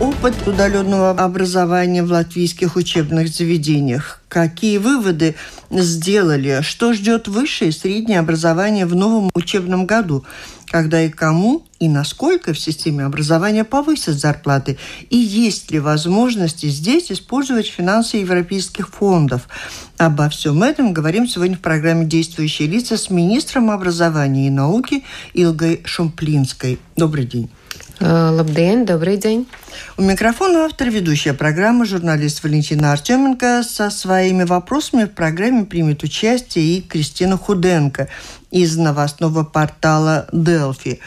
опыт удаленного образования в латвийских учебных заведениях? Какие выводы сделали? Что ждет высшее и среднее образование в новом учебном году? Когда и кому и насколько в системе образования повысят зарплаты? И есть ли возможности здесь использовать финансы европейских фондов? Обо всем этом говорим сегодня в программе «Действующие лица» с министром образования и науки Илгой Шумплинской. Добрый день. Labdien, добрый день. У микрофона автор ведущая программы журналист Валентина Артеменко со своими вопросами в программе примет участие и Кристина Худенко из новостного портала «Делфи»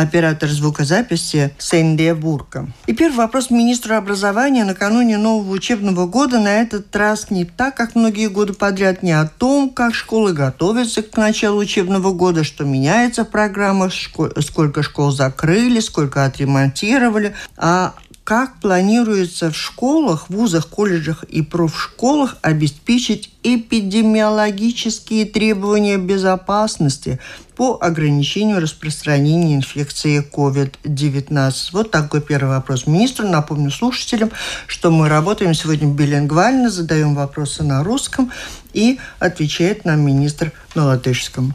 оператор звукозаписи Сэнди Бурка. И первый вопрос министру образования накануне нового учебного года на этот раз не так, как многие годы подряд, не о том, как школы готовятся к началу учебного года, что меняется в программах, сколько школ закрыли, сколько отремонтировали, а как планируется в школах, вузах, колледжах и профшколах обеспечить эпидемиологические требования безопасности по ограничению распространения инфекции COVID-19? Вот такой первый вопрос министру. Напомню слушателям, что мы работаем сегодня билингвально, задаем вопросы на русском и отвечает нам министр на латышском.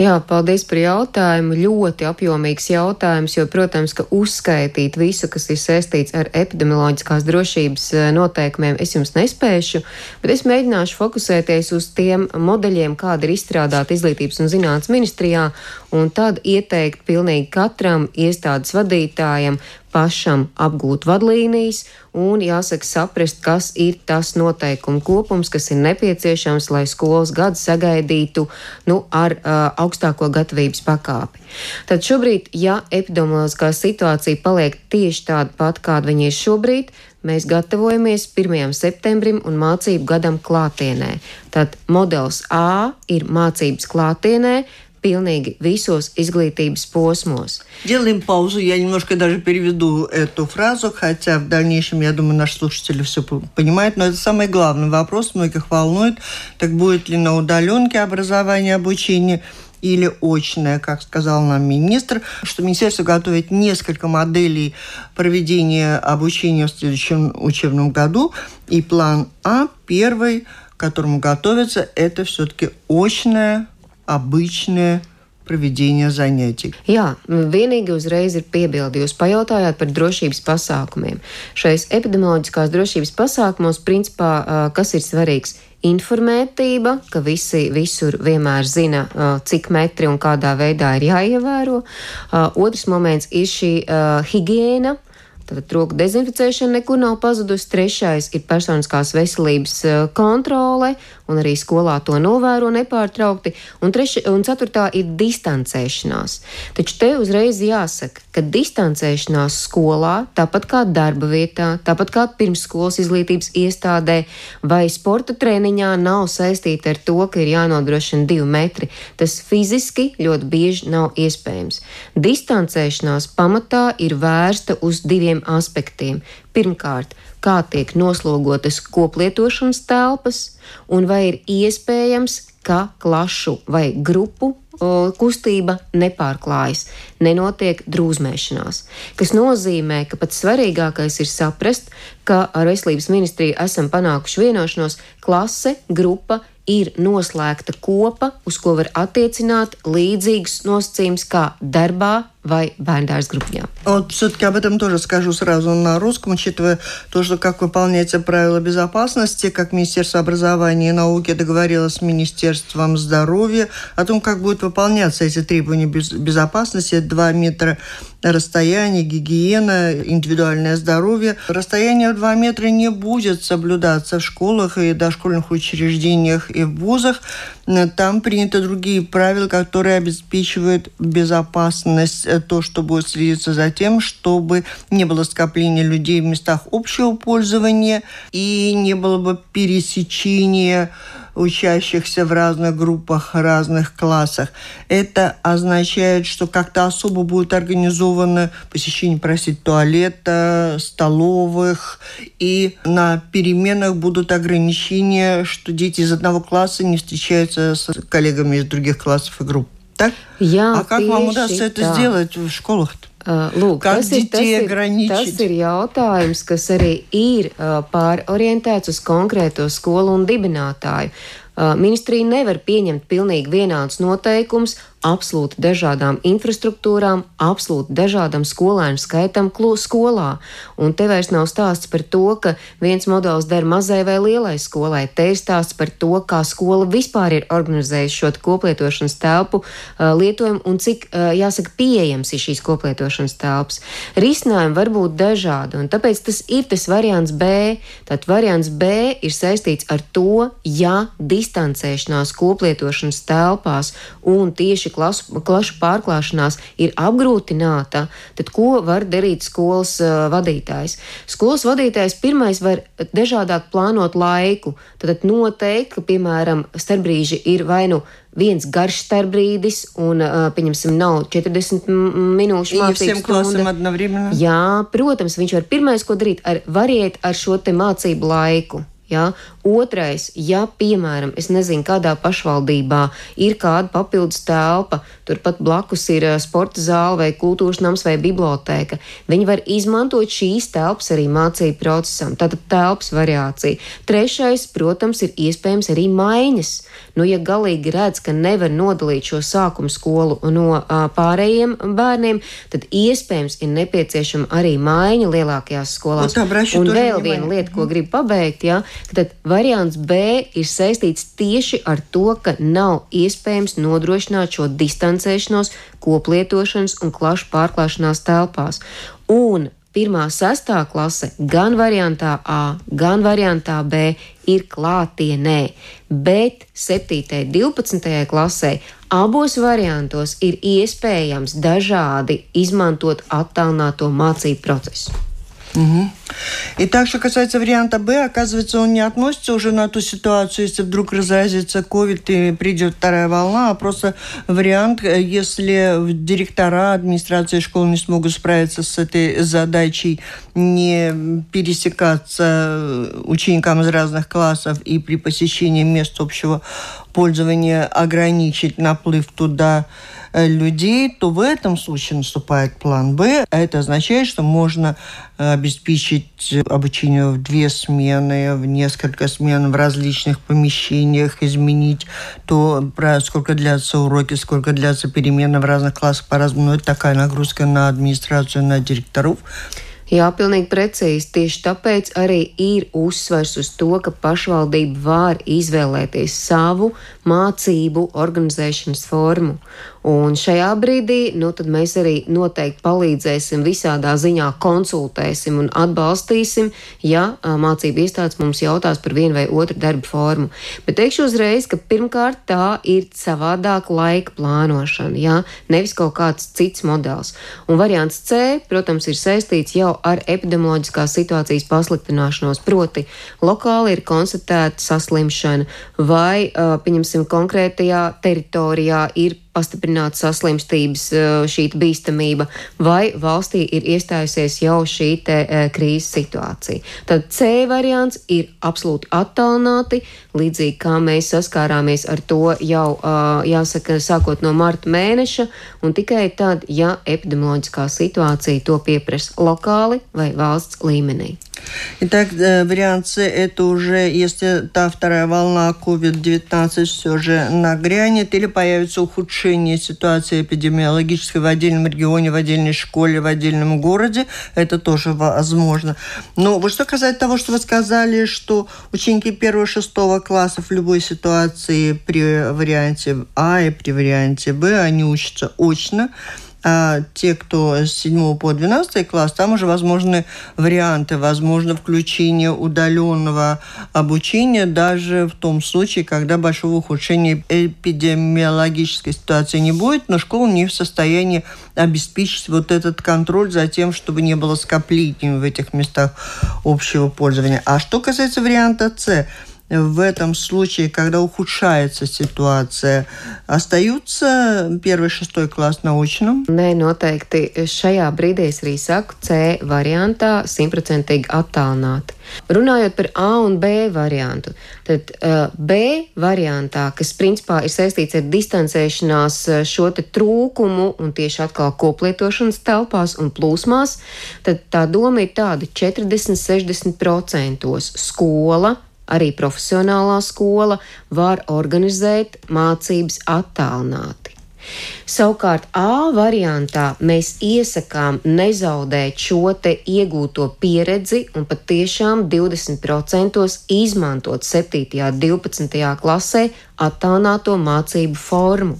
Jā, paldies par jautājumu. Ļoti apjomīgs jautājums, jo, protams, ka uzskaitīt visu, kas ir saistīts ar epidemioloģiskās drošības eh, noteikumiem, es jums nespēšu, bet es mēģināšu fokusēties uz tiem modeļiem, kādi ir izstrādāti Izglītības un zinātnes ministrijā, un tad ieteikt pilnīgi katram iestādes vadītājam pašam apgūt vadlīnijas un jāsaka saprast, kas ir tas noteikumu kopums, kas ir nepieciešams, lai skolas gadu sagaidītu nu, ar uh, augstāko gatavības pakāpi. Tad šobrīd, ja epidemioloģiskā situācija paliek tieši tāda pat, kāda viņa ir šobrīd, mēs gatavojamies 1. septembrim un mācību gadam klātienē. Tad modelis A ir mācības klātienē, pilnīgi visos изглитības посмос. Делаем паузу. Я немножко даже переведу эту фразу, хотя в дальнейшем, я думаю, наши слушатели все понимают, но это самый главный вопрос, многих волнует. Так будет ли на удаленке образование, обучение или очное, как сказал нам министр, что министерство готовит несколько моделей проведения обучения в следующем учебном году. И план А, первый, к которому готовится, это все-таки очное обычное проведение занятий. Jā, vienīgi uzreiz ir piebildi. Jūs pajautājāt par drošības pasākumiem. Šais epidemioloģiskās drošības pasākumos, principā, kas ir svarīgs? Informētība, ka visi visur vienmēr zina, cik metri un kādā veidā ir jāievēro. Otrs moments ir šī higiēna, Tātad roku dezinficēšana nekur nav pazudusi. Trešais ir personiskās veselības kontrole un arī skolā to novēro nepārtraukti, un, treši, un ceturtā ir distancēšanās. Taču te uzreiz jāsaka, ka distancēšanās skolā, tāpat kā darba vietā, tāpat kā pirmsskolas izglītības iestādē vai sporta treniņā, nav saistīta ar to, ka ir jānodrošina divi metri. Tas fiziski ļoti bieži nav iespējams. Distancēšanās pamatā ir vērsta uz diviem aspektiem. Pirmkārt, kā tiek noslogotas koplietošanas telpas, un vai ir iespējams, ka klašu vai grupu kustība nepārklājas, nenotiek drūzmēšanās. Tas nozīmē, ka pats svarīgākais ir saprast, ka ar veselības ministriju esam panākuši vienošanos, klase, grupa ir noslēgta kopa, uz ko var attiecināt līdzīgus nosacījumus kā darbā vai бандаж группня. Вот все-таки об этом тоже скажу сразу на русском, учитывая то, что как выполняется правила безопасности, как Министерство образования и науки договорилось с Министерством здоровья о том, как будут выполняться эти требования безопасности. 2 метра расстояние, гигиена, индивидуальное здоровье. Расстояние в 2 метра не будет соблюдаться в школах и дошкольных учреждениях и в вузах. Там приняты другие правила, которые обеспечивают безопасность, э, то, что будет следиться за тем, чтобы не было скопления людей в местах общего пользования и не было бы пересечения учащихся в разных группах, разных классах. Это означает, что как-то особо будет организовано посещение, простите, туалета, столовых, и на переменах будут ограничения, что дети из одного класса не встречаются с коллегами из других классов и групп. Так? Jā, а как вам удастся это сделать в школах-то? Uh, lūk, tas, ir, tas, ir, tas ir jautājums, kas arī ir uh, pārorientēts uz konkrēto skolu un dibinātāju. Uh, ministrija nevar pieņemt pilnīgi vienādus noteikumus absolūti dažādām infrastruktūrām, absolūti dažādam skolēnu skaitam skolā. Un te vairs nav stāsts par to, ka viens modelis der mazai vai lielai skolai. Te ir stāsts par to, kā skola vispār ir organizējusi šo koplietošanas telpu uh, lietojumu un cik, uh, jāsaka, pieejams ir šīs koplietošanas telpas. Risinājumi var būt dažādi, un tāpēc tas ir tas variants B. Tad variants B ir saistīts ar to, ja distancēšanās koplietošanas telpās un tieši tieši klasu, klašu pārklāšanās ir apgrūtināta, tad ko var darīt skolas vadītājs? Skolas vadītājs pirmais var dažādāk plānot laiku. Tad noteikti, ka, piemēram, starpbrīži ir vai nu viens garš starpbrīdis, un, pieņemsim, nav 40 minūšu mācību. Jā, protams, viņš var pirmais, ko darīt, ar, variet ar šo te mācību laiku. Ja? Otrais, ja, piemēram, es nezinu, kādā pašvaldībā ir kāda papildus telpa, turpat blakus ir eh, sporta zāle vai kultūras nams vai biblioteka, viņi var izmantot šīs telpas arī mācību procesam. Tātad telpas variācija. Trešais, protams, ir iespējams arī maiņas. Nu, ja galīgi redz, ka nevar nodalīt šo sākumu skolu no uh, pārējiem bērniem, tad iespējams ir nepieciešama arī maiņa lielākajās skolās. Un vēl viena lieta, ko gribu pabeigt, ja, tad variants B ir saistīts tieši ar to, ka nav iespējams nodrošināt šo distancēšanos koplietošanas un klašu pārklāšanās telpās. Un pirmā, sestā klase gan variantā A, gan variantā B ir klātienē, bet 7. un 12. klasē abos variantos ir iespējams dažādi izmantot attālināto mācību procesu. Угу. И так, что касается варианта Б, оказывается, он не относится уже на ту ситуацию, если вдруг разразится COVID и придет вторая волна, а просто вариант, если директора администрации школ не смогут справиться с этой задачей, не пересекаться ученикам из разных классов и при посещении мест общего пользования ограничить наплыв туда Э, людей, то в этом случае наступает план Б. Это означает, что можно э, обеспечить обучение в две смены, в несколько смен, в различных помещениях, изменить то, сколько длятся уроки, сколько длятся перемены в разных классах по-разному. Но это такая нагрузка на администрацию, на директоров. Jā, pilnīgi precīzi. Tieši tāpēc arī ir uzsvers uz to, ka pašvaldība var izvēlēties savu mācību organizēšanas formu. Un šajā brīdī nu, mēs arī noteikti palīdzēsim, visādā ziņā konsultēsim un atbalstīsim, ja mācību iestādes mums jautās par vienu vai otru darbu formu. Bet teikšu uzreiz, ka pirmkārt tā ir savādāka laika plānošana, ja? nevis kaut kāds cits modelis. Un variants C, protams, ir saistīts jau ar epidemioloģiskās situācijas pasliktināšanos, proti lokāli ir konstatēta saslimšana vai, pieņemsim, konkrētajā teritorijā ir pastiprināta saslimstības šī bīstamība, vai valstī ir iestājusies jau šī te, krīzes situācija. Tad C variants ir absolūti attālināti, līdzīgi kā mēs saskārāmies ar to jau, jāsaka, sākot no marta mēneša, un tikai tad, ja epidemioloģiskā situācija to pieprasa lokāli vai valsts līmenī. Итак, э, вариант С – это уже, если та вторая волна COVID-19 все же нагрянет или появится ухудшение ситуации эпидемиологической в отдельном регионе, в отдельной школе, в отдельном городе, это тоже возможно. Но вот что касается того, что вы сказали, что ученики первого-шестого класса в любой ситуации при варианте А и при варианте Б, они учатся очно, А те, кто с 7 по 12 класс, там уже возможны варианты, возможно включение удаленного обучения даже в том случае, когда большого ухудшения эпидемиологической ситуации не будет, но школа не в состоянии обеспечить вот этот контроль за тем, чтобы не было скоплений в этих местах общего пользования. А что касается варианта С, в этом случае, когда ухудшается ситуация, остаются первый, šesтой класс на очном? Nē, noteikti šajā brīdī es arī saku C variantā simtprocentīgi attālināti. Runājot par A un B variantu, tad uh, B variantā, kas principā ir saistīts ar distancēšanās šo te trūkumu un tieši atkal koplietošanas telpās un plūsmās, tad tā doma ir tāda 40-60% skola arī profesionālā skola var organizēt mācības attālināti. Savukārt A variantā mēs iesakām nezaudēt šo te iegūto pieredzi un patiešām 20% izmantot 7. un 12. klasē attālināto mācību formu.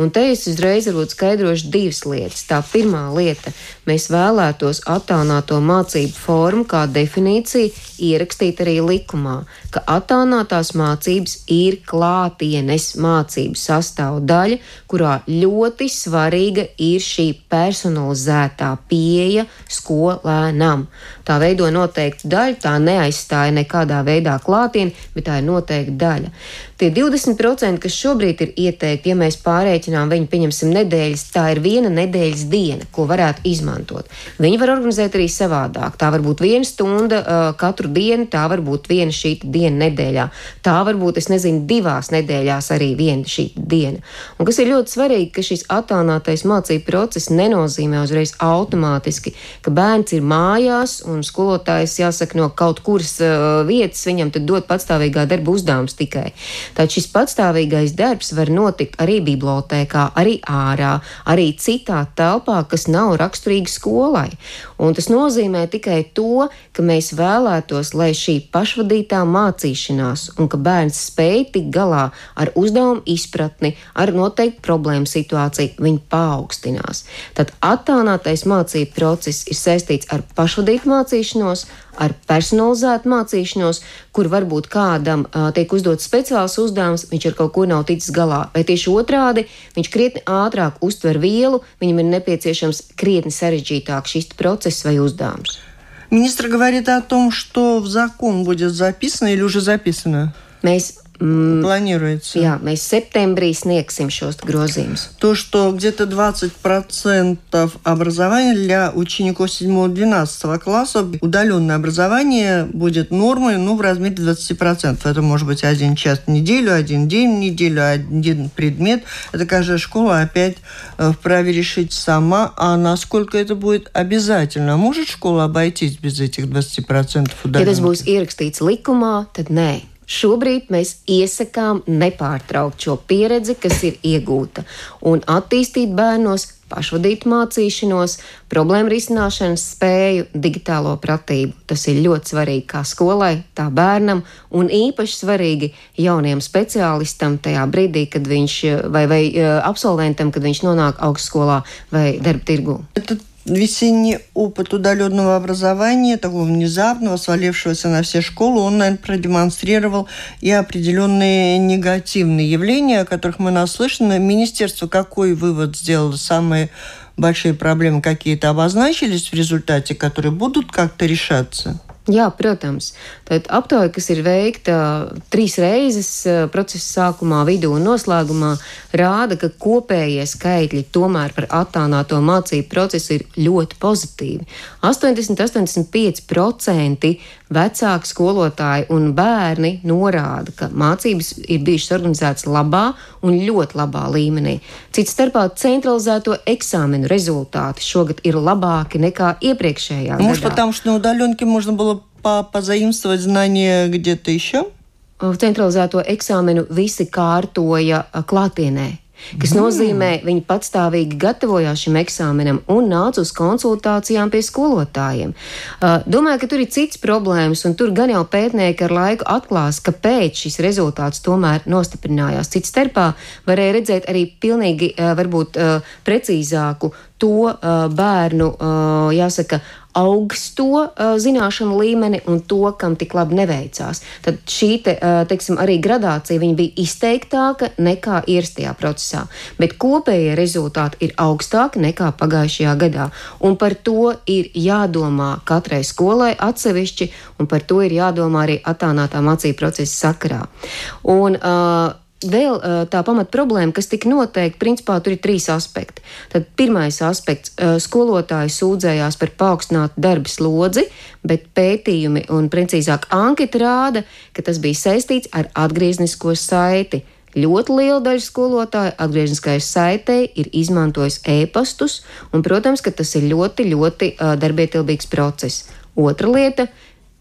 Un te es uzreiz varbūt skaidrošu divas lietas. Tā pirmā lieta - mēs vēlētos attālināto mācību formu kā definīciju ierakstīt arī likumā, ka attālinātās mācības ir klātienes mācību sastāvdaļa, kurā ļoti svarīga ir šī personalizētā pieeja skolēnam. Tā veido noteiktu daļu, tā neaizstāja nekādā veidā klātieni, bet tā ir noteikta daļa. Tie 20%, kas šobrīd ir ieteikti, ja mēs pārreikinām viņu, pieņemsim, nedēļas, tā ir viena nedēļas diena, ko varētu izmantot. Viņi var organizēt arī savādāk. Tā var būt viena stunda uh, katru dienu, tā var būt viena šī diena nedēļā. Tā var būt, es nezinu, divās nedēļās arī viena šī diena. Un kas ir ļoti svarīgi, ka šis attālinātais mācību process nenozīmē uzreiz automātiski, ka bērns ir mājās un skolotājs, jāsaka, no kaut kuras uh, vietas viņam tad dod patstāvīgā darba uzdevums tikai. Tad šis patstāvīgais darbs var notikt arī bibliotēkā, arī ārā, arī citā telpā, kas nav raksturīga skolai. Un tas nozīmē tikai to, ka mēs vēlētos, lai šī pašvadītā mācīšanās un ka bērns spēj tikt galā ar uzdevumu izpratni, ar noteiktu problēmu situāciju, viņi paaugstinās. Tad attālinātais mācību process ir saistīts ar pašvadītu mācīšanos, ar personalizētu mācīšanos, kur varbūt kādam uh, tiek uzdots speciāls uzdevums, viņš ar kaut ko nav ticis galā. Vai tieši otrādi, viņš krietni ātrāk uztver vielu, viņam ir nepieciešams krietni sarežģītāk šis process vai uzdevums. Министр говорит о том, что в закон будет записано или уже записано. Mēs Mm, Планируется. Jā, mēs septembrī sniegsim šos grozījumus. То, что где-то 20% образования для учеников 7-12 класса, удаленное образование будет нормой ну, в размере 20%. Это может быть один час в неделю, один день в неделю, один предмет. Это каждая школа опять э, вправе решить сама, а насколько это будет обязательно. Может школа обойтись без этих 20% удаленных? Ja tas būs ierakstīts likumā, tad nē. Šobrīd mēs iesakām nepārtraukt šo pieredzi, kas ir iegūta, un attīstīt bērnos pašvadītu mācīšanos, problēmu risināšanas spēju, digitālo pratību. Tas ir ļoti svarīgi kā skolai, tā bērnam, un īpaši svarīgi jauniem speciālistam tajā brīdī, kad viņš vai, vai eh, absolventam, kad viņš nonāk augstskolā vai darba tirgū. Tad весенний опыт удаленного образования, такого внезапного, свалившегося на все школы, он, наверное, продемонстрировал и определенные негативные явления, о которых мы наслышаны. Министерство какой вывод сделало? Самые большие проблемы какие-то обозначились в результате, которые будут как-то решаться? Jā, protams. Tad aptauja, kas ir veikta trīs reizes eh, procesa sākumā, vidū un noslēgumā, rāda, ka kopējie skaitļi tomēr par attālināto mācību procesu ir ļoti pozitīvi. 80-85% vecāki skolotāji un bērni norāda, ka mācības ir bijušas organizētas labā un ļoti labā līmenī. Cits starpā centralizēto eksāmenu результаты šogad ir labāki nekā iepriekšējā Может, gadā. потому что на удаленке можно было позаимствовать знания где-то еще? Centralizēto eksāmenu visi kārtoja klātienē. kas nozīmē, viņi patstāvīgi gatavojās šim eksāmenam un nāca uz konsultācijām pie skolotājiem. Uh, domāju, ka tur ir cits problēmas, un tur gan jau pētnieki ar laiku atklās, kāpēc šis rezultāts tomēr nostiprinājās. Cits starpā varēja redzēt arī pilnīgi, uh, varbūt, uh, precīzāku to uh, bērnu, uh, jāsaka, augsto uh, zināšanu līmeni un to, kam tik labi neveicās. Tad šī te, uh, teiksim, arī gradācija bija izteiktāka nekā ierastajā procesā, bet kopējie rezultāti ir augstāki nekā pagājušajā gadā. Un par to ir jādomā katrai skolai atsevišķi, un par to ir jādomā arī attālinātā mācību procesa sakarā. Un, uh, Vēl tā pamat problēma, kas tika noteikta, principā tur ir trīs aspekti. Tad pirmais aspekts - skolotāji sūdzējās par paaugstinātu darba slodzi, bet pētījumi un precīzāk anketa rāda, ka tas bija saistīts ar atgrieznisko saiti. Ļoti liela daļa skolotāju atgriezniskajai saitei ir izmantojis e-pastus, un, protams, ka tas ir ļoti, ļoti darbietilbīgs process. Otra lieta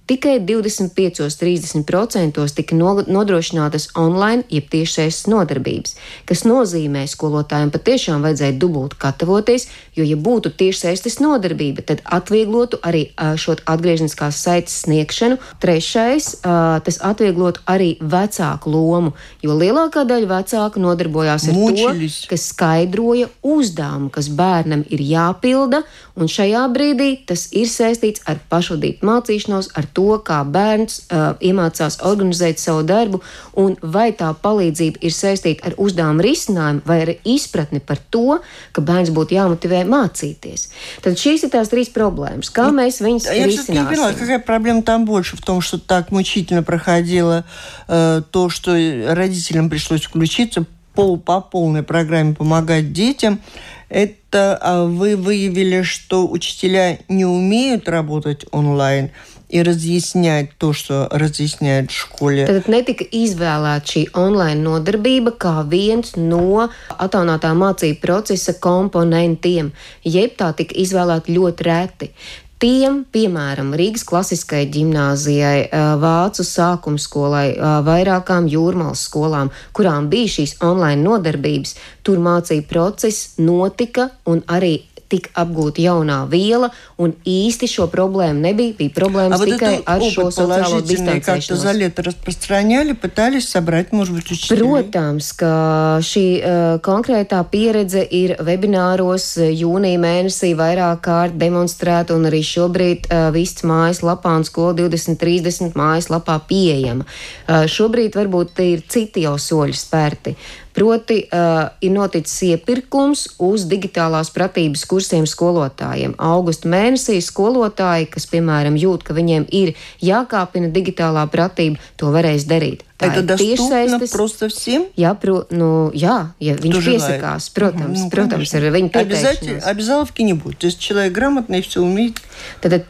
Tikai 25-30% tika nodrošinātas online, jeb tiešsaistes nodarbības, kas nozīmē, skolotājiem patiešām vajadzēja dubult gatavoties, jo, ja būtu tiešsaistes nodarbība, tad atvieglotu arī šo atgriezniskās saites sniegšanu. Trešais, tas atvieglotu arī vecāku lomu, jo lielākā daļa vecāku nodarbojās ar Mučilis. to, kas skaidroja uzdevumu, kas bērnam ir jāpilda, un šajā brīdī tas ir saistīts ar pašvadību mācīšanos, ar to, to, kā bērns uh, iemācās organizēt savu darbu, un vai tā palīdzība ir saistīta ar uzdevumu risinājumu vai ar izpratni par to, ka bērns būtu jāmotivē mācīties. Tad šīs ir tās трīs проблемas. Kā ну, mēs viņus я risināsim? Я не поняла, какая проблема там больше в том, что так мучительно проходило э, то, что родителям пришлось включиться пол по полной программе помогать детям. Это а вы выявили, что учителя не умеют работать онлайн, ir razjasņēt to, ko razjasņēt skolē. Tad netika izvēlēta šī online nodarbība kā viens no attālinātā mācību procesa komponentiem, jeb tā tika izvēlēta ļoti reti. Tiem, piemēram, Rīgas klasiskajai gimnāzijai, Vācu sākumskolai, vairākām jūrmālas skolām, kurām bija šīs online nodarbības, tur mācību process notika un arī tika apgūta jaunā viela, un īsti šo problēmu nebija. Bija problēmas tikai ar šo sociālo distancēšanos. За лето распространяли, пытались собрать, может быть, учителей. Protams, ka šī uh, konkrētā pieredze ir webināros jūnija mēnesī vairāk kārt demonstrēta, un arī šobrīd uh, viss mājaslapā un skola 2030 mājaslapā pieejama. Uh, šobrīd varbūt ir citi jau soļi spērti. Proti, uh, ir noticis iepirkums uz digitālās pratības kursiem skolotājiem. Augusta mēnesī skolotāji, kas, piemēram, jūt, ka viņiem ir jākāpina digitālā pratība, to varēs darīt. Это доступно просто всем? Jā, pro, nu, jā, ja viņš Кто piesakās, желает. protams, ну, protams, ar viņu pieteikšanos. Обязаловки не будет. То есть человек грамотный, все умеет. Tad,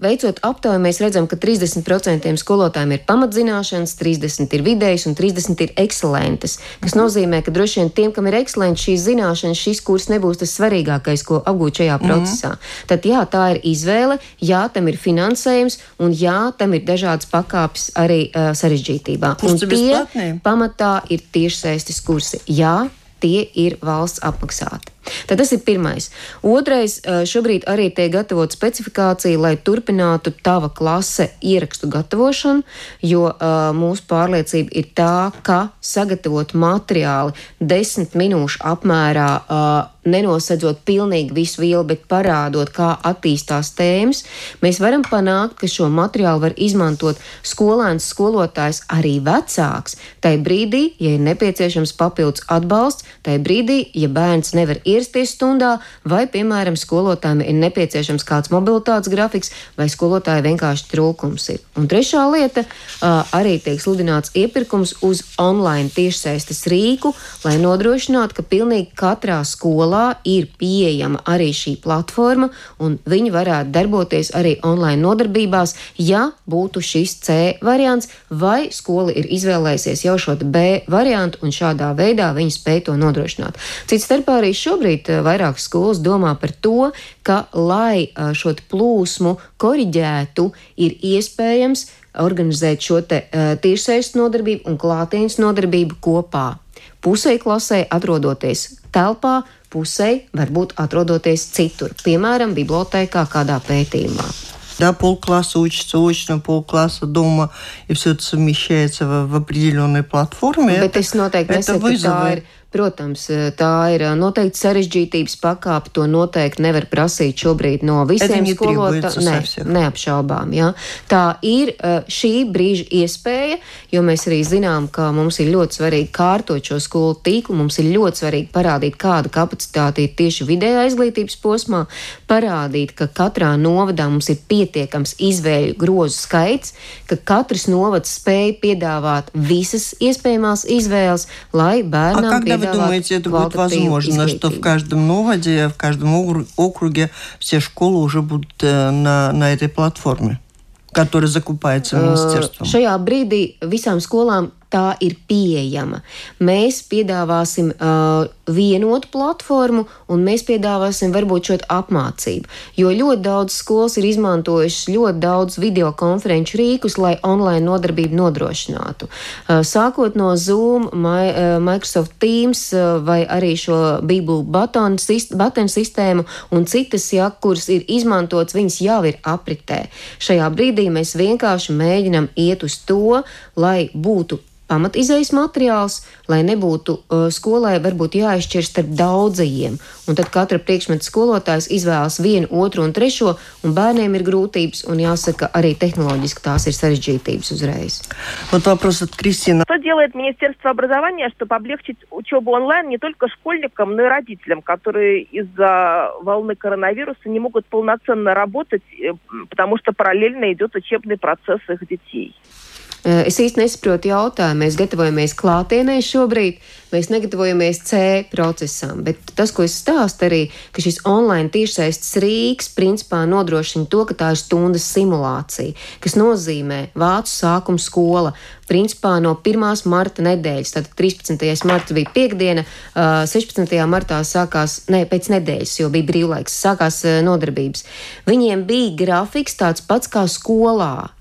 veicot aptauju, mēs redzam, ka 30% skolotājiem ir pamatzināšanas, 30% ir vidējas un 30% ir ekscelentas. Kas nozīmē, ka droši vien tiem, kam ir ekscelents šīs zināšanas, šis kurs nebūs tas svarīgākais, ko apgūt šajā mhm. procesā. Mm -hmm. Tad jā, tā ir izvēle, jā, tam ir finansējums un jā, tam ir dažādas pakāpes arī uh, sarežģītībā būtībā. Un tie pamatā ir tiešsaistes kursi. Jā, tie ir valsts apmaksāti. Tad tas ir pirmais. Otrais, šobrīd arī tiek gatavot specifikācija, lai turpinātu tava klase ierakstu gatavošanu, jo uh, mūsu pārliecība ir tā, ka sagatavot materiāli desmit minūšu apmērā uh, nenosedzot pilnīgi visu vielu, bet parādot, kā attīstās tēmas, mēs varam panākt, ka šo materiālu var izmantot skolēns, skolotājs, arī vecāks. Tai brīdī, ja ir nepieciešams papildus atbalsts, tai brīdī, ja bērns nevar ierasties stundā, vai, piemēram, skolotājiem ir nepieciešams kāds mobilitātes grafiks, vai skolotāja vienkārši trūkums ir. Un trešā lieta - arī tiek sludināts iepirkums uz online tiešsaistes rīku, lai nodrošinātu, ka pilnīgi katrā skolā ir pieejama arī šī platforma, un viņi varētu darboties arī online nodarbībās, ja būtu šis C variants, vai skola ir izvēlējusies jau šo B variantu, un šādā veidā viņi spēj to nodrošināt. Cits starpā arī šobrīd eh, vairākas skolas domā par to, ka, lai eh, šo plūsmu koriģētu, ir iespējams organizēt šo te, uh, tiešsaistes nodarbību un klātienes nodarbību kopā. pusē klasē atrodoties telpā, pusē varbūt atrodoties citur, piemēram, bibliotēkā kādā pētījumā. Да, полкласса учится очно, полкласса дома, и все это совмещается в, в определенной платформе. Bet es noteikti nesaku, ka tā ir Protams, eh, tā ir eh, noteikti sarežģītības pakāpe. To noteikti nevar prasīt šobrīd no visiem skolotājiem. Ne, neapšaubām. Ja? Tā ir eh, šī brīža iespēja, jo mēs arī zinām, ka mums ir ļoti svarīgi kārtot šo skolu tīklu. Mums ir ļoti svarīgi parādīt, kāda kapacitāte ir tieši vidējā izglītības posmā, parādīt, ka katrā novadā mums ir pietiekams izvēļu grozu skaits, ka katrs novads spēj piedāvāt visas iespējamās izvēles, lai bērnam piedāvātu вы думаете, это будет возможно, что в каждом новоде, в каждом округе все школы уже будут э, на, на этой платформе? который закупается министерством. Šajā brīdī visām skolām tā ir pieejama. Mēs piedāvāsim uh, vienotu platformu, un mēs piedāvāsim varbūt šo apmācību. Jo ļoti daudz skolas ir izmantojušas ļoti daudz video konferenču rīkus, lai online nodarbību nodrošinātu. Uh, sākot no Zoom, My, uh, Microsoft Teams uh, vai arī šo Bībelu batonu sistēmu un citas, ja, kuras ir izmantotas, viņas jau ir apritē. Šajā brīdī mēs vienkārši mēģinam iet uz to, lai būtu pamatizējas materiāls, lai nebūtu uh, skolai varbūt jāizšķir starp daudzajiem. Un tad katra priekšmeta skolotājs izvēlas vienu, otru un trešo, un bērniem ir grūtības, un jāsaka, arī tehnoloģiski tās ir sarežģītības uzreiz. Вот вопрос от Кристины. Что делает Министерство образования, чтобы облегчить учебу онлайн не только школьникам, но и родителям, которые из-за волны коронавируса не могут полноценно работать, э, потому что параллельно идет учебный процесс их детей? Es īsti nesaprotu jautājumu. Mēs gatavojamies klātienē šobrīd, mēs negatavojamies C procesam, bet tas, ko es stāstu arī, ka šis online tiešsaistes rīks principā nodrošina to, ka tā ir stundas simulācija, kas nozīmē Vācu sākuma skola. Principā no 1. marta nedēļas, tad 13. marta bija piekdiena, 16. Eh, martā sākās, ne, pēc nedēļas, jo bija brīvlaiks, sākās nodarbības. Viņiem bija grafiks tāds pats kā skolā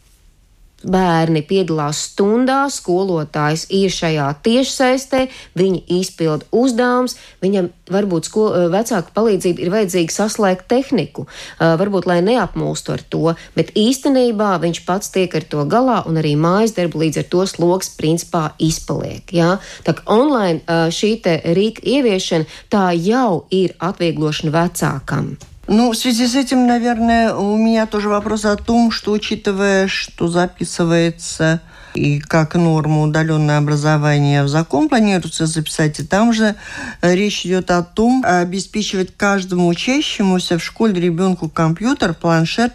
bērni piedalās stundā, skolotājs ir šajā tiešsaistē, viņi izpild uzdevumus, viņam varbūt sko, eh, vecāku palīdzību ir vajadzīga saslēgt tehniku, uh, varbūt lai neapmūstu ar to, bet īstenībā viņš pats tiek ar to galā un arī mājas darbu līdz ar to sloks principā izpaliek. Ja? Tā kā online uh, šī rīka ieviešana tā jau ir atvieglošana vecākam. Ну, в связи с этим, наверное, у меня тоже вопрос о том, что учитывая, что записывается и как норму удаленное образование в закон планируется записать, и там же э, речь идет о том, обеспечивать каждому учащемуся в школе ребенку компьютер, планшет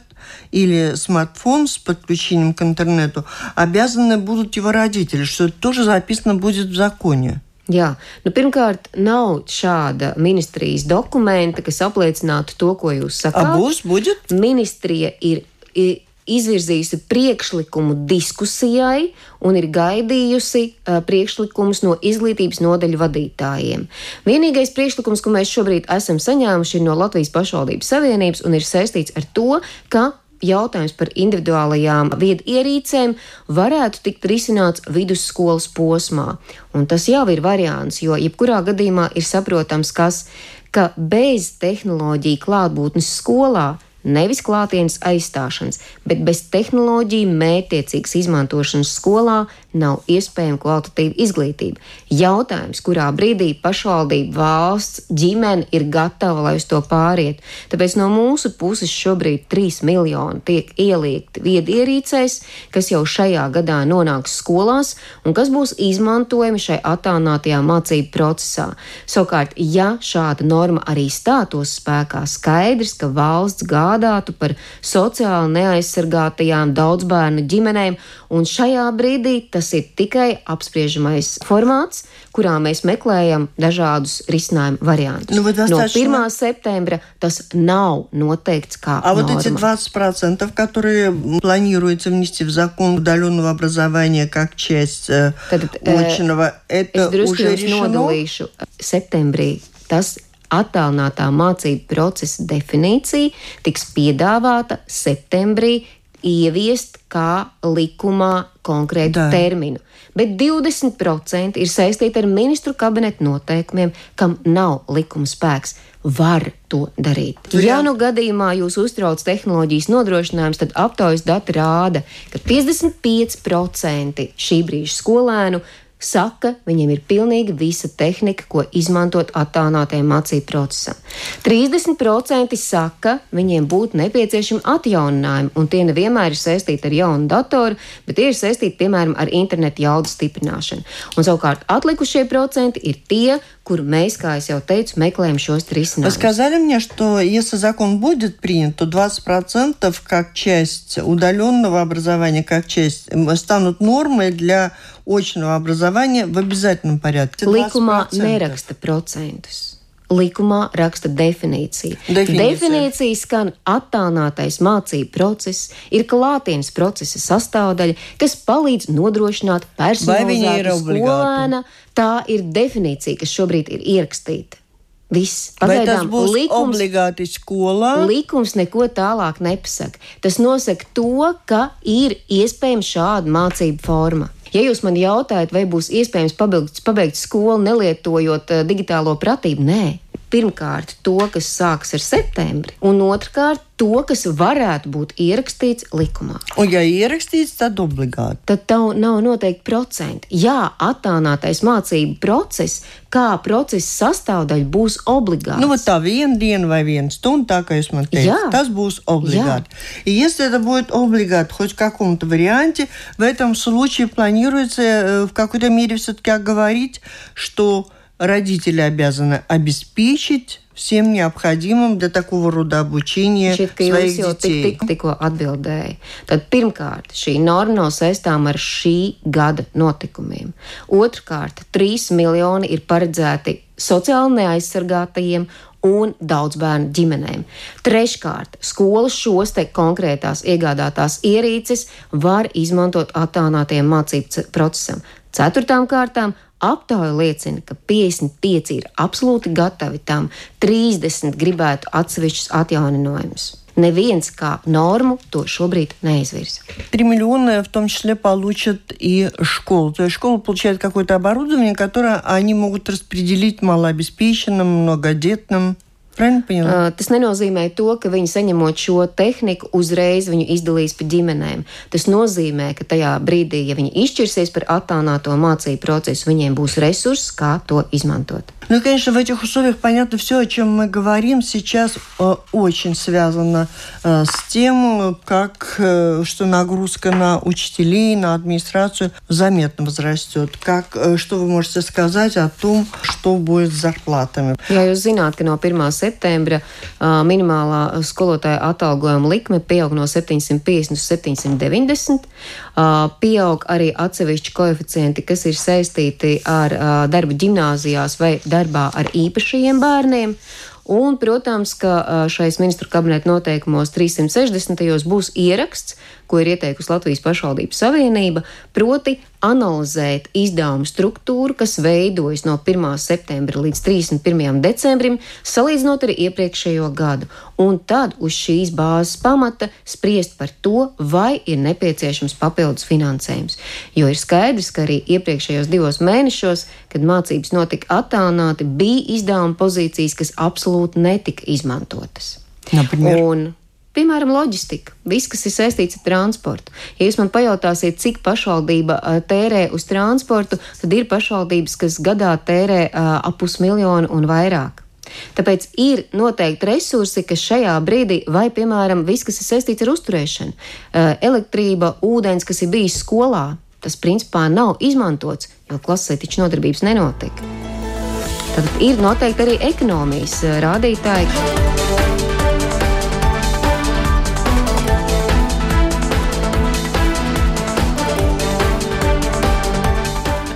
или смартфон с подключением к интернету, обязаны будут его родители, что это тоже записано будет в законе. Jā, nu, pirmkārt, nav šāda ministrijas dokumenta, kas apliecinātu to, ko jūs sakāt. Būs, budžet? Ministrija ir, ir izvirzījusi priekšlikumu diskusijai un ir gaidījusi uh, priekšlikumus no izglītības nodaļu vadītājiem. Vienīgais priekšlikums, ko mēs šobrīd esam saņēmuši, ir no Latvijas pašvaldības savienības un ir saistīts ar to, ka jautājums par individuālajām viedierīcēm varētu tikt risināts vidusskolas posmā. Un tas jau ir variants, jo jebkurā gadījumā ir saprotams, kas, ka bez tehnoloģiju klātbūtnes skolā Nevis klātienes aizstāšanas, bet bez tehnoloģiju mētiecīgas izmantošanas skolā nav iespējama kvalitatīva izglītība. Jautājums, kurā brīdī pašvaldība, valsts, ģimene ir gatava, lai uz to pāriet. Tāpēc no mūsu puses šobrīd 3 miljoni tiek ieliekti viedierīcēs, kas jau šajā gadā nonāks skolās un kas būs izmantojami šai attālinātajā mācību procesā. Savukārt, ja šāda norma arī stātos spēkā, skaidrs, ka valsts gādātu par sociāli neaizsargātajām daudzbērnu ģimenēm, un šajā brīdī tas ir tikai apspriežamais formāts, kurā mēs meklējam dažādus risinājumu variantus. Nu, no 1. septembra tas nav noteikts kā. А норма. вот эти 20%, которые планируется внести в закон удаленного образования как часть Tad, очного, это уже решено? Nodalīšu. Septembrī tas attālinātā mācību procesa definīcija tiks piedāvāta septembrī ieviest kā likumā konkrētu Da. terminu. Bet 20% ir saistīti ar ministru kabineta noteikumiem, kam nav likuma spēks. Var to darīt. Ja nu gadījumā jūs uztrauc tehnoloģijas nodrošinājums, tad aptaujas dati rāda, ka 55% šī brīža skolēnu saka, viņiem ir pilnīgi visa tehnika, ko izmantot attālinātajam mācību procesam. 30% saka, viņiem būtu nepieciešami atjauninājumi, un tie nevienmēr ir saistīti ar jaunu datoru, bet tie ir saistīti piemēram ar internetu jaudas stiprināšanu. Un savukārt atlikušie procenti ir tie, kur mēs, kā jau teicu, meklējam šos Вы risinājumus. сказали мне, что если закон будет принят, то 20% как часть удаленного образования, как часть м, станут нормой для очного образования в обязательном порядке. Likumā 20%. neraksta procentus. Likumā raksta definīciju. Definīcija. Definīcija skan attālinātais mācību process, ir klātienes procesa sastāvdaļa, kas palīdz nodrošināt Vai viņa ir personalizētu obligāta? skolēna. Tā ir definīcija, kas šobrīd ir ierakstīta. Viss. Vai tas Pagaidām būs likums obligāti skolā? Likums neko tālāk nepasaka. Tas nosaka to, ka ir iespējama šāda mācību forma. Ja jūs man jautājat, vai būs iespējams pabeigt, pabeigt skolu nelietojot uh, digitālo pratību, nē Pirmkārt, to, kas sāks ar septembri, un otrkārt, to, kas varētu būt ierakstīts likumā. Un ja ierakstīts, tad obligāti. Tad tev nav noteikti procenti. Jā, attālinātais mācību process, kā procesa sastāvdaļa, būs obligāts. Ну вот tā viena diena vai viena stunda, tā kā jūs man teicat, Jā. tas būs обligат. И если это будет облигат хоть в каком-то варианте, в этом случае планируется э, в какой-то мере все-таки оговорить, что родители обязаны обеспечить всем необходимым для такого рода обучения Šķiet, ka своих jūs jau tik, детей. tik, tikko atbildējāt. Tad pirmkārt, šī norma nav saistāma ar šī gada notikumiem. Otrkārt, 3 miljoni ir paredzēti sociāli neaizsargātajiem un daudz bērnu ģimenēm. Treškārt, skolas šos te konkrētās iegādātās ierīces var izmantot attālinātajam mācību ce- procesam. Ceturtām kārtām aptauja liecina, ka 55 ir absolūti gatavi tam, 30 gribētu atsevišķus atjauninājumus. Neviens kā normu to šobrīd neizvirza. 3 миллиона в том числе получат и школу. То есть школа получает какое-то оборудование, которое они могут распределить малообеспеченным, многодетным. Uh, tas nenozīmē to, ka viņi saņemot šo tehniku, uzreiz viņu izdalīs pa ģimenēm. Tas nozīmē, ka tajā brīdī, ja viņi izšķirsies par attālināto mācību procesu, viņiem būs resurss, kā to izmantot. Ну и, конечно, в этих условиях, понятно, все, о чем мы говорим, сейчас э, очень связано э, с тем, как, э, что нагрузка на учителей, на администрацию заметно возрастет. Как, что вы можете сказать о том, что будет с зарплатами? Jā, jūs zināt, ka no 1. septembra minimālā skolotāja atalgojuma likme pieaug no 750 uz 790. Uh, pieaug arī atsevišķi koeficienti, kas ir saistīti ar uh, darbu gimnāzijās vai darbā ar īpašajiem bērniem. Un, protams, ka uh, šais ministru kabineta noteikumos 360. būs ieraksts, ko ir ieteikusi Latvijas pašvaldības savienība, proti analizēt izdevumu struktūru, kas veidojas no 1. septembra līdz 31. decembrim, salīdzinot ar iepriekšējo gadu, un tad uz šīs bāzes pamata spriest par to, vai ir nepieciešams papildus finansējums. Jo ir skaidrs, ka arī iepriekšējos divos mēnešos, kad mācības notika attālināti, bija izdevuma pozīcijas, kas absolūti netika izmantotas. No, un piemēram, loģistika, viss, kas ir saistīts ar transportu. Ja jūs man pajautāsiet, cik pašvaldība tērē uz transportu, tad ir pašvaldības, kas gadā tērē ap pusmiljonu un vairāk. Tāpēc ir noteikti resursi, kas šajā brīdī, vai, piemēram, viss, kas ir saistīts ar uzturēšanu, elektrība, ūdens, kas ir bijis skolā, tas principā nav izmantots, jo klasē taču nodarbības nenotiek. Tad ir noteikti arī ekonomijas rādītāji.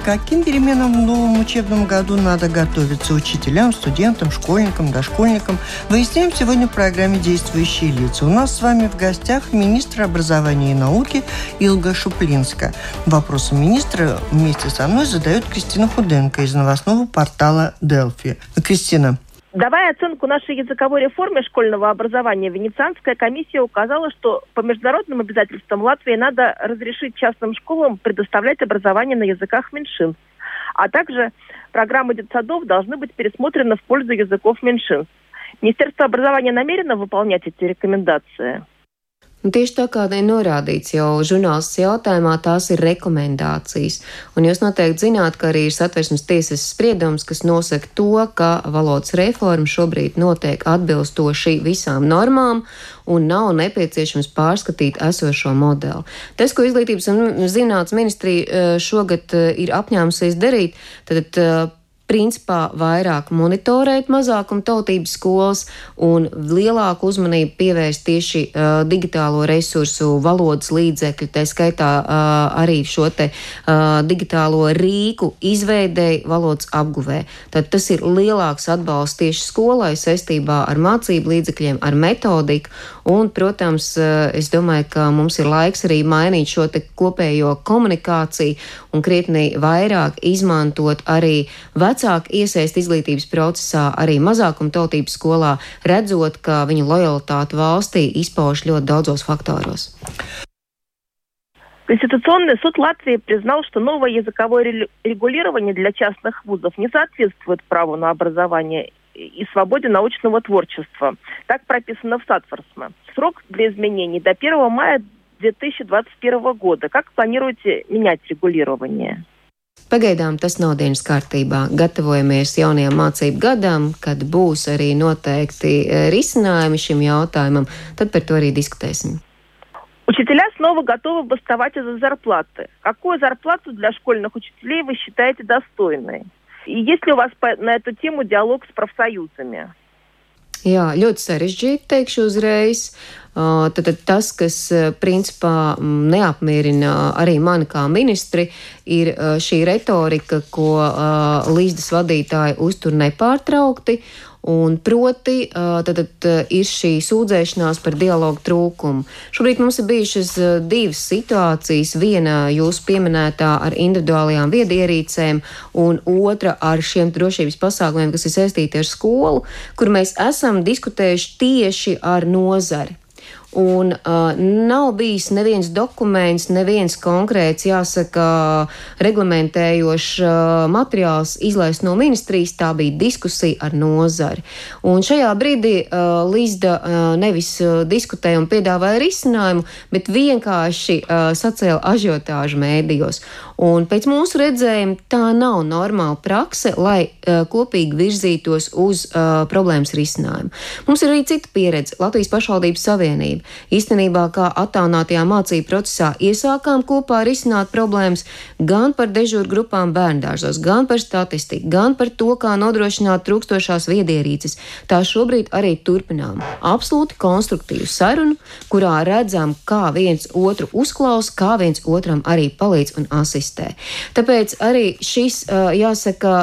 Каким переменам в новом учебном году надо готовиться учителям, студентам, школьникам, дошкольникам? Выясняем сегодня в программе «Действующие лица». У нас с вами в гостях министр образования и науки Илга Шуплинска. Вопросы министра вместе со мной задает Кристина Худенко из новостного портала «Делфи». Кристина, Давая оценку нашей языковой реформе школьного образования, Венецианская комиссия указала, что по международным обязательствам Латвии надо разрешить частным школам предоставлять образование на языках меньшинств. А также программы детсадов должны быть пересмотрены в пользу языков меньшинств. Министерство образования намерено выполнять эти рекомендации? Un tieši tā kā ir norādīts jau žurnālists jautājumā, tās ir rekomendācijas. Un jūs noteikti zināt, ka arī ir satversmes tiesas spriedums, kas nosaka to, ka valodas reforma šobrīd notiek atbilstoši visām normām un nav nepieciešams pārskatīt esošo modeli. Tas, ko Izglītības un zinātnes ministrija eh, šogad eh, ir apņēmusies darīt, tad eh, principā vairāk monitorēt mazākumtautības skolas un lielāku uzmanību pievērst tieši uh, digitālo resursu, valodas līdzekļu, tā skaitā uh, arī šo te uh, digitālo rīku izveidēji valodas apguvē. Tad tas ir lielāks atbalsts tieši skolai saistībā ar mācību līdzekļiem, ar metodiku un, protams, uh, es domāju, ka mums ir laiks arī mainīt šo te kopējo komunikāciju un krietni vairāk izmantot arī vecāku vecāki iesaist izglītības procesā, arī mazākumtautības skolā, redzot, ka viņu lojalitāte valstī izpauž ļoti daudzos faktoros. Конституционный суд Латвии признал, что новое языковое регулирование для частных вузов не соответствует праву на образование и свободе научного творчества. Так прописано в Сатфорсме. Срок для изменений до 1 мая 2021 года. Как планируете менять регулирование? Pagaidām tas nav dienas kārtībā. Gatavojamies jaunajam mācību gadam, kad būs arī noteikti e, risinājumi šim jautājumam, tad par to arī diskutēsim. Учителя снова готовы бастовать из-за зарплаты. Какую зарплату для школьных учителей вы считаете достойной? И есть ли у вас на эту тему диалог с профсоюзами? Jā, ļoti sarežģīti, teikšu uzreiz. Tad, tad tas, kas principā neapmierina arī mani kā ministri, ir šī retorika, ko līdzdas vadītāji uztur nepārtraukti Un proti, tad, tad ir šī sūdzēšanās par dialogu trūkumu. Šobrīd mums ir bijušas divas situācijas. Viena jūsu pieminētā ar individuālajām viedierīcēm, un otra ar šiem drošības pasākumiem, kas ir saistīti ar skolu, kur mēs esam diskutējuši tieši ar nozari. Un uh, nav bijis neviens dokuments, neviens konkrēts, jāsaka, reglamentējošs uh, materiāls izlaist no ministrijas. Tā bija diskusija ar nozari. Un šajā brīdī uh, Līsda uh, nevis uh, diskutēja un piedāvāja risinājumu, bet vienkārši uh, sacēla ažiotāžu mēdījos. Un pēc mūsu redzējuma tā nav normāla prakse, lai uh, kopīgi virzītos uz uh, problēmas risinājumu. Mums ir arī cita pieredze Latvijas pašvaldības savienība. Īstenībā, kā attālinātajā mācību procesā iesākām kopā risināt problēmas gan par dežūru grupām bērndārzos, gan par statistiku, gan par to, kā nodrošināt trūkstošās viedierīces. Tā šobrīd arī turpinām. Absolūti konstruktīvu sarunu, kurā redzam, kā viens otru uzklausa, kā viens otram arī palīdz un asistē asistē. Tāpēc arī šis, jāsaka,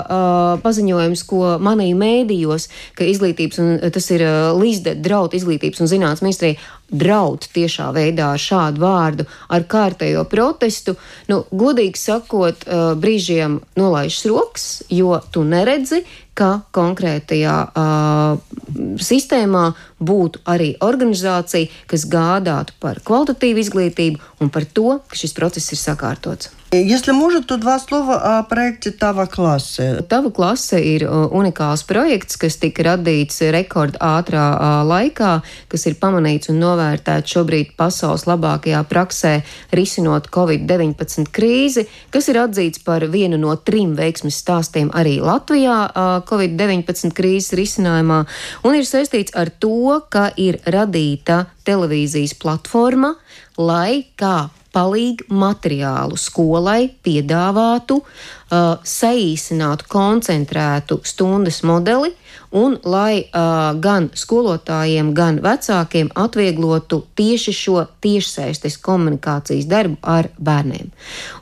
paziņojums, ko manīja mēdījos, ka izglītības, un tas ir Līsde draud izglītības un zinātnes ministrija, draud tiešā veidā ar šādu vārdu, ar kārtējo protestu, nu, godīgi sakot, brīžiem nolaižas rokas, jo tu neredzi, ka konkrētajā uh, sistēmā būtu arī organizācija, kas gādātu par kvalitatīvu izglītību un par to, ka šis process ir sakārtots. Если может, то два слова о проекте Tava klase. Tava klase ir unikāls projekts, kas tika radīts rekord ātrā laikā, kas ir pamanīts un novērtēts šobrīd pasaules labākajā praksē risinot Covid-19 krīzi, kas ir atzīts par vienu no trim veiksmes stāstiem arī Latvijā Covid-19 krīzes risinājumā, un ir saistīts ar to, ka ir radīta televīzijas platforma, lai kā palīgu materiālu skolai piedāvātu, uh, saīsinātu, koncentrētu stundas modeli, un lai uh, gan skolotājiem, gan vecākiem atvieglotu tieši šo tiešsaistes komunikācijas darbu ar bērniem.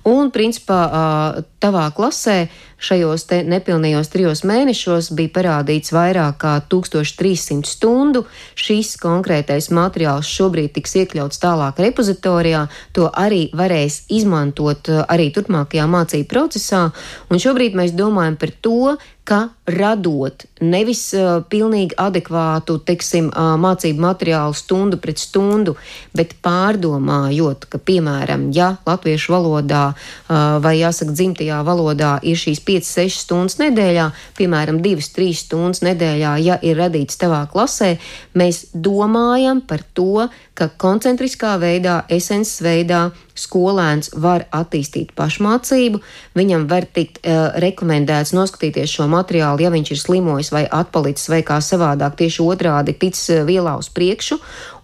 Un, principā, uh, tavā klasē šajos nepilnījos trijos mēnešos bija parādīts vairāk kā 1300 stundu. Šis konkrētais materiāls šobrīd tiks iekļauts tālāk repozitorijā, to arī varēs izmantot arī turpmākajā mācību procesā, un šobrīd mēs domājam par to, ka radot nevis uh, pilnīgi adekvātu, teiksim, uh, mācību materiālu stundu pret stundu, bet pārdomājot, ka, piemēram, ja latviešu valodā uh, vai, jāsaka, dzimtajā valodā ir šīs 5-6 stundas nedēļā, piemēram, 2-3 stundas nedēļā, ja ir radīts tavā klasē, mēs domājam par to, ka koncentriskā veidā, esences veidā skolēns var attīstīt pašmācību, viņam var tikt uh, rekomendēts noskatīties šo materiālu, ja viņš ir slimojis vai atpalicis vai kā savādāk, tieši otrādi tic uh, vielā uz priekšu,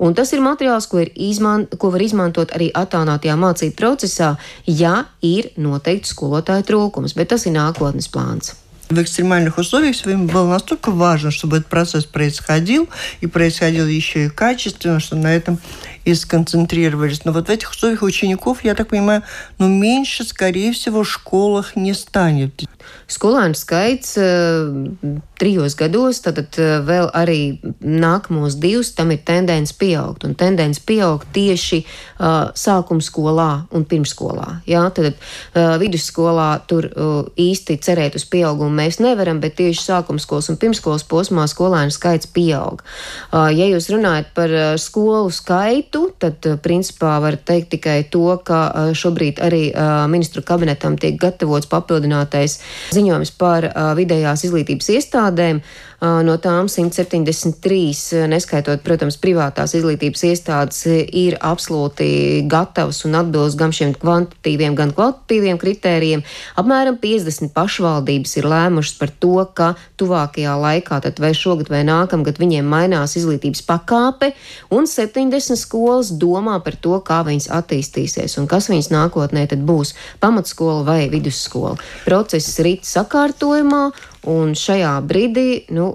un tas ir materiāls, ko, ir izman, ko var izmantot arī attālinātajā mācību procesā, ja ir noteikti skolotāju trūkums, bet tas ir nākotnes plāns. В экстремальных условиях своим было настолько важно, чтобы этот процесс происходил, и происходил еще и качественно, что на этом и сконцентрировались. Но вот в этих условиях учеников, я так понимаю, ну, меньше, скорее всего, в школах не станет. Skolēnu skaits uh, trijos gados, tad uh, vēl arī nākamos divus tam ir tendence pieaugt. Un tendence pieaugt tieši uh, sākuma skolā un pirmsskolā. Jā, tad uh, vidusskolā tur uh, īsti cerēt uz pieaugumu mēs nevaram, bet tieši sākuma skolas un pirmsskolas posmā skolēnu skaits pieaug. Uh, ja jūs runājat par uh, skolu skaitu, tad uh, principā var teikt tikai to, ka uh, šobrīd arī uh, ministru kabinetam tiek gatavots papildinātais ziņojums par vidējās izglītības iestādēm. No tām 173, neskaitot, protams, privātās izglītības iestādes, ir absolūti gatavas un atbilst gan šiem kvantitīviem, gan kvalitatīviem kritērijiem. Apmēram 50 pašvaldības ir lēmušas par to, ka tuvākajā laikā, tad vai šogad vai nākamgad, viņiem mainās izglītības pakāpe, un 70 skolas domā par to, kā viņas attīstīsies un kas viņas nākotnē tad būs - pamatskola vai vidusskola. Process rit sakārtojumā, Un šajā brīdī nu,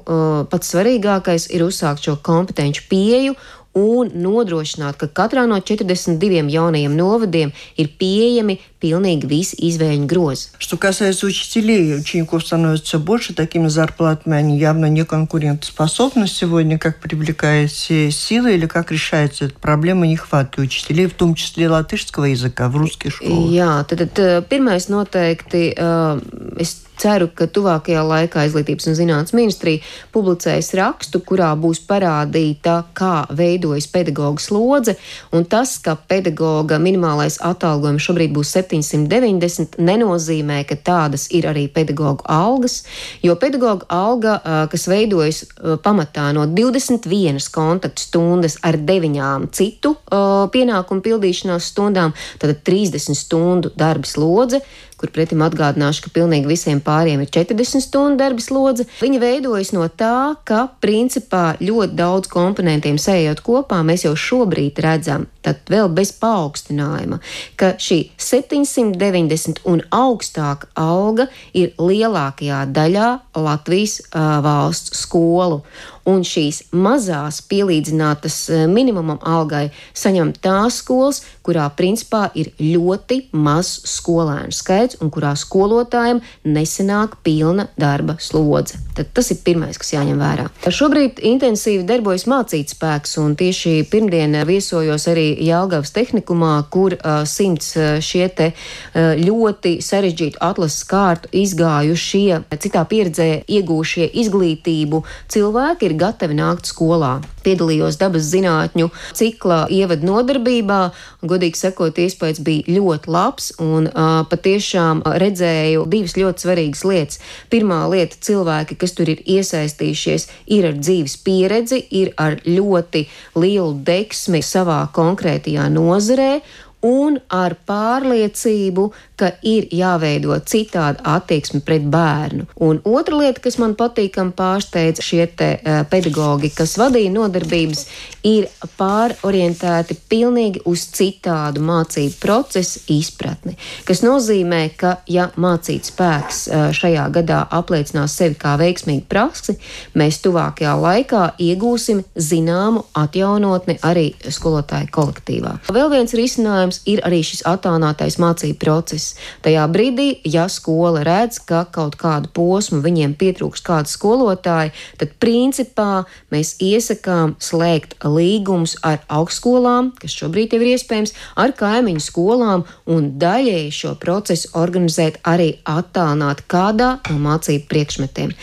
pats svarīgākais ir uzsākt šo kompetenci pieju un nodrošināt, ka katrā no 42 jaunajiem novadiem ir pieejami pilnīgi visi izvēļņu grozi. Что касается учителей, учеников становится все больше, такими зарплатами они явно не конкурентоспособны сегодня, как привлекают силы или как решается эта проблема нехватки учителей, в том числе латышского языка в русских школах. Jā, tad, tad pirmais noteikti, uh, es ceru, ka tuvākajā laikā Izglītības un zinātnes ministrija publicēs rakstu, kurā būs parādīta, kā veidojas pedagoģa slodze, un tas, ka pedagoģa minimālais atalgojums šobrīd būs 790, nenozīmē, ka tādas ir arī pedagoģa algas, jo pedagoģa alga, kas veidojas pamatā no 21 kontaktu stundas ar 9 citu pienākumu pildīšanās stundām, tad 30 stundu darba slodze kur pretim atgādināšu, ka pilnīgi visiem pāriem ir 40 stundu darba slodze. Viņa veidojas no tā, ka principā ļoti daudz komponentiem sējot kopā, mēs jau šobrīd redzam, tad vēl bez paaugstinājuma, ka šī 790 un augstāka alga ir lielākajā daļā Latvijas uh, valsts skolu un šīs mazās pielīdzinātas minimumam algai saņem tās skolas, kurā principā ir ļoti maz skolēnu skaits un kurā skolotājiem nesenāk pilna darba slodze. Tad tas ir pirmais, kas jāņem vērā. Šobrīd intensīvi darbojas mācīt spēks, un tieši pirmdien viesojos arī Jālgavas tehnikumā, kur uh, simts šie te uh, ļoti sarežģītu atlases kārtu izgājušie, citā pieredzē iegūšie izglītību cilvēki ir gatavi nākt skolā. Piedalījos dabas zinātņu cikla ievadu nodarbībā, godīgi sakot, iespējas bija ļoti labs, un uh, patiešām redzēju divas ļoti svarīgas lietas. Pirmā lieta - cilvēki, kas tur ir iesaistījušies, ir ar dzīves pieredzi, ir ar ļoti lielu deksmi savā konkrētajā nozarē un ar pārliecību, ka ir jāveido citāda attieksme pret bērnu. Un otra lieta, kas man patīkam pārsteidz šie te uh, pedagogi, kas vadīja nodarbības, ir pārorientēti pilnīgi uz citādu mācību procesu izpratni, kas nozīmē, ka ja mācīt spēks uh, šajā gadā apliecinās sevi kā veiksmīgu praksi, mēs tuvākajā laikā iegūsim zināmu atjaunotni arī skolotāju kolektīvā. Vēl viens risinājums ir arī šis attālinātais mācību process. Tajā brīdī, ja skola redz, ka kaut kādu posmu viņiem pietrūks kāda skolotāja, tad principā mēs iesakām slēgt līgumus ar augstskolām, kas šobrīd ir iespējams, ar kaimiņu skolām un daļēji šo procesu organizēt arī attālināt kādā no mācību priekšmetiem.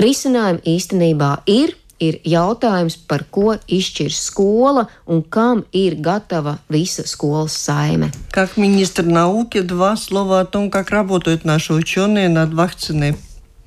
Risinājumi īstenībā ir, ir jautājums, par ko izšķirs skola un kam ir gatова visa skolas saime. Как министр науки, два слова о том, как работают наши ученые над вакциной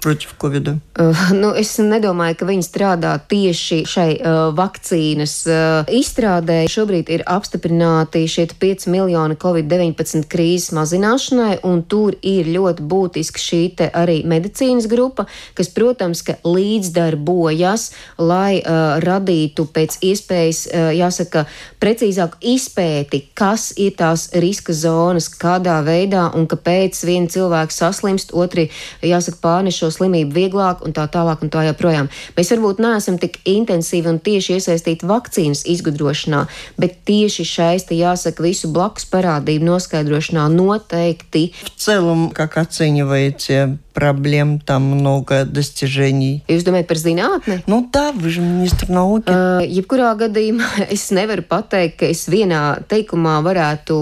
против ковида? Uh, nu, es nedomāju, ka viņi strādā tieši šai uh, vakcīnas uh, izstrādē. Šobrīd ir apstiprināti šie 5 miljoni Covid-19 krīzes mazināšanai, un tur ir ļoti būtiska šī arī medicīnas grupa, kas, protams, ka līdzdarbojas, lai uh, radītu pēc iespējas, uh, jāsaka, precīzāku izpēti, kas ir tās riska zonas, kādā veidā un kāpēc viena cilvēka saslimst, otri, jāsaka, pārnešos slimību vieglāk un tā tālāk un tā joprojām. Mēs varbūt neesam tik intensīvi un tieši iesaistīti vakcīnas izgudrošanā, bet tieši šeit jāsaka visu blakus parādību noskaidrošanā noteikti. Celum kā kaciņa vajadzēja проблем, там много достижений. Jūs domājat par zinātni? Nu, да, вы же министр науки. Uh, jebkurā gadījumā es nevaru pateikt, ka es vienā teikumā varētu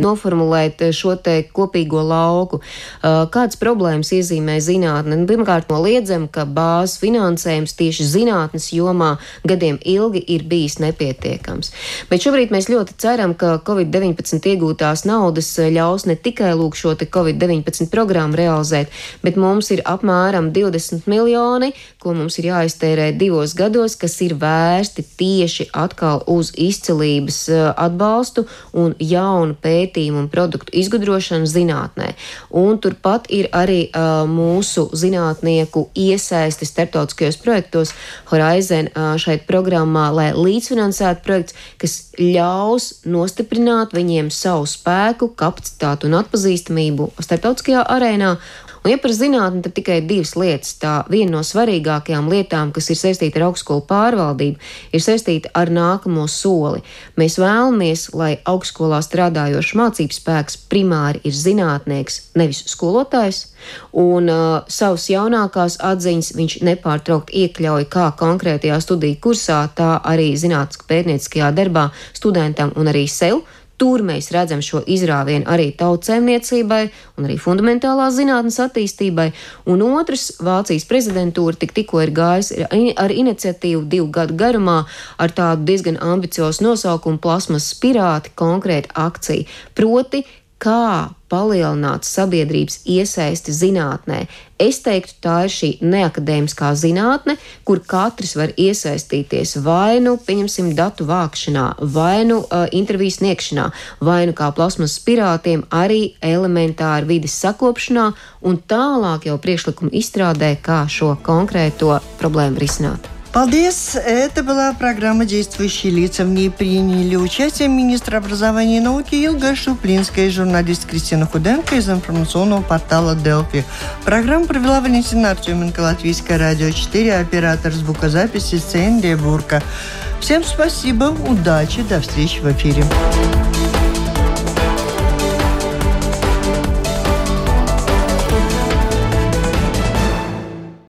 noformulēt šo te kopīgo lauku. Uh, kādas problēmas iezīmē zinātne? Nu, pirmkārt, noliedzam, ka bāzes finansējums tieši zinātnes jomā gadiem ilgi ir bijis nepietiekams. Bet šobrīd mēs ļoti ceram, ka Covid-19 iegūtās naudas ļaus ne tikai lūk šo te Covid-19 programmu realizēt, bet mums ir apmēram 20 miljoni, ko mums ir jāiztērē divos gados, kas ir vērsti tieši atkal uz izcelības eh, atbalstu un jaunu pētījumu un produktu izgudrošanu zinātnē. Un turpat ir arī uh, mūsu zinātnieku iesaisti starptautiskajos projektos Horizon uh, šeit programmā, lai līdzfinansētu projekts, kas ļaus nostiprināt viņiem savu spēku, kapacitātu un atpazīstamību starptautiskajā arēnā Un, ja par zinātni, tad tikai divas lietas. Tā viena no svarīgākajām lietām, kas ir saistīta ar augstskolu pārvaldību, ir saistīta ar nākamo soli. Mēs vēlamies, lai augstskolā strādājošs mācību spēks primāri ir zinātnieks, nevis skolotājs, un uh, savas jaunākās atziņas viņš nepārtraukti iekļauj kā konkrētajā studiju kursā, tā arī zinātniskā pētnieciskajā darbā studentam un arī sev Tur mēs redzam šo izrāvienu arī tautsēmniecībai un arī fundamentālās zinātnes attīstībai. Un otrs, Vācijas prezidentūra tik tikko ir gājusi ar iniciatīvu divu gadu garumā ar tādu diezgan ambiciozu nosaukumu plasmas spirāti konkrēta akcija. Proti, kā palielināt sabiedrības iesaisti zinātnē. Es teiktu, tā ir šī neakadēmiskā zinātne, kur katrs var iesaistīties vai nu, pieņemsim, datu vākšanā, vai nu uh, interviju sniegšanā, vai nu kā plasmas pirātiem, arī elementāri vidas sakopšanā un tālāk jau priekšlikumu izstrādē, kā šo konkrēto problēmu risināt. Palдес. Это была программа «Действующие лица». В ней приняли участие министр образования и науки Илга Шуплинская и журналист Кристина Худенко из информационного портала «Делфи». Программу провела Валентина Артеменко, Латвийское радио 4, оператор звукозаписи Сэнди Бурка. Всем спасибо, удачи, до встречи в эфире.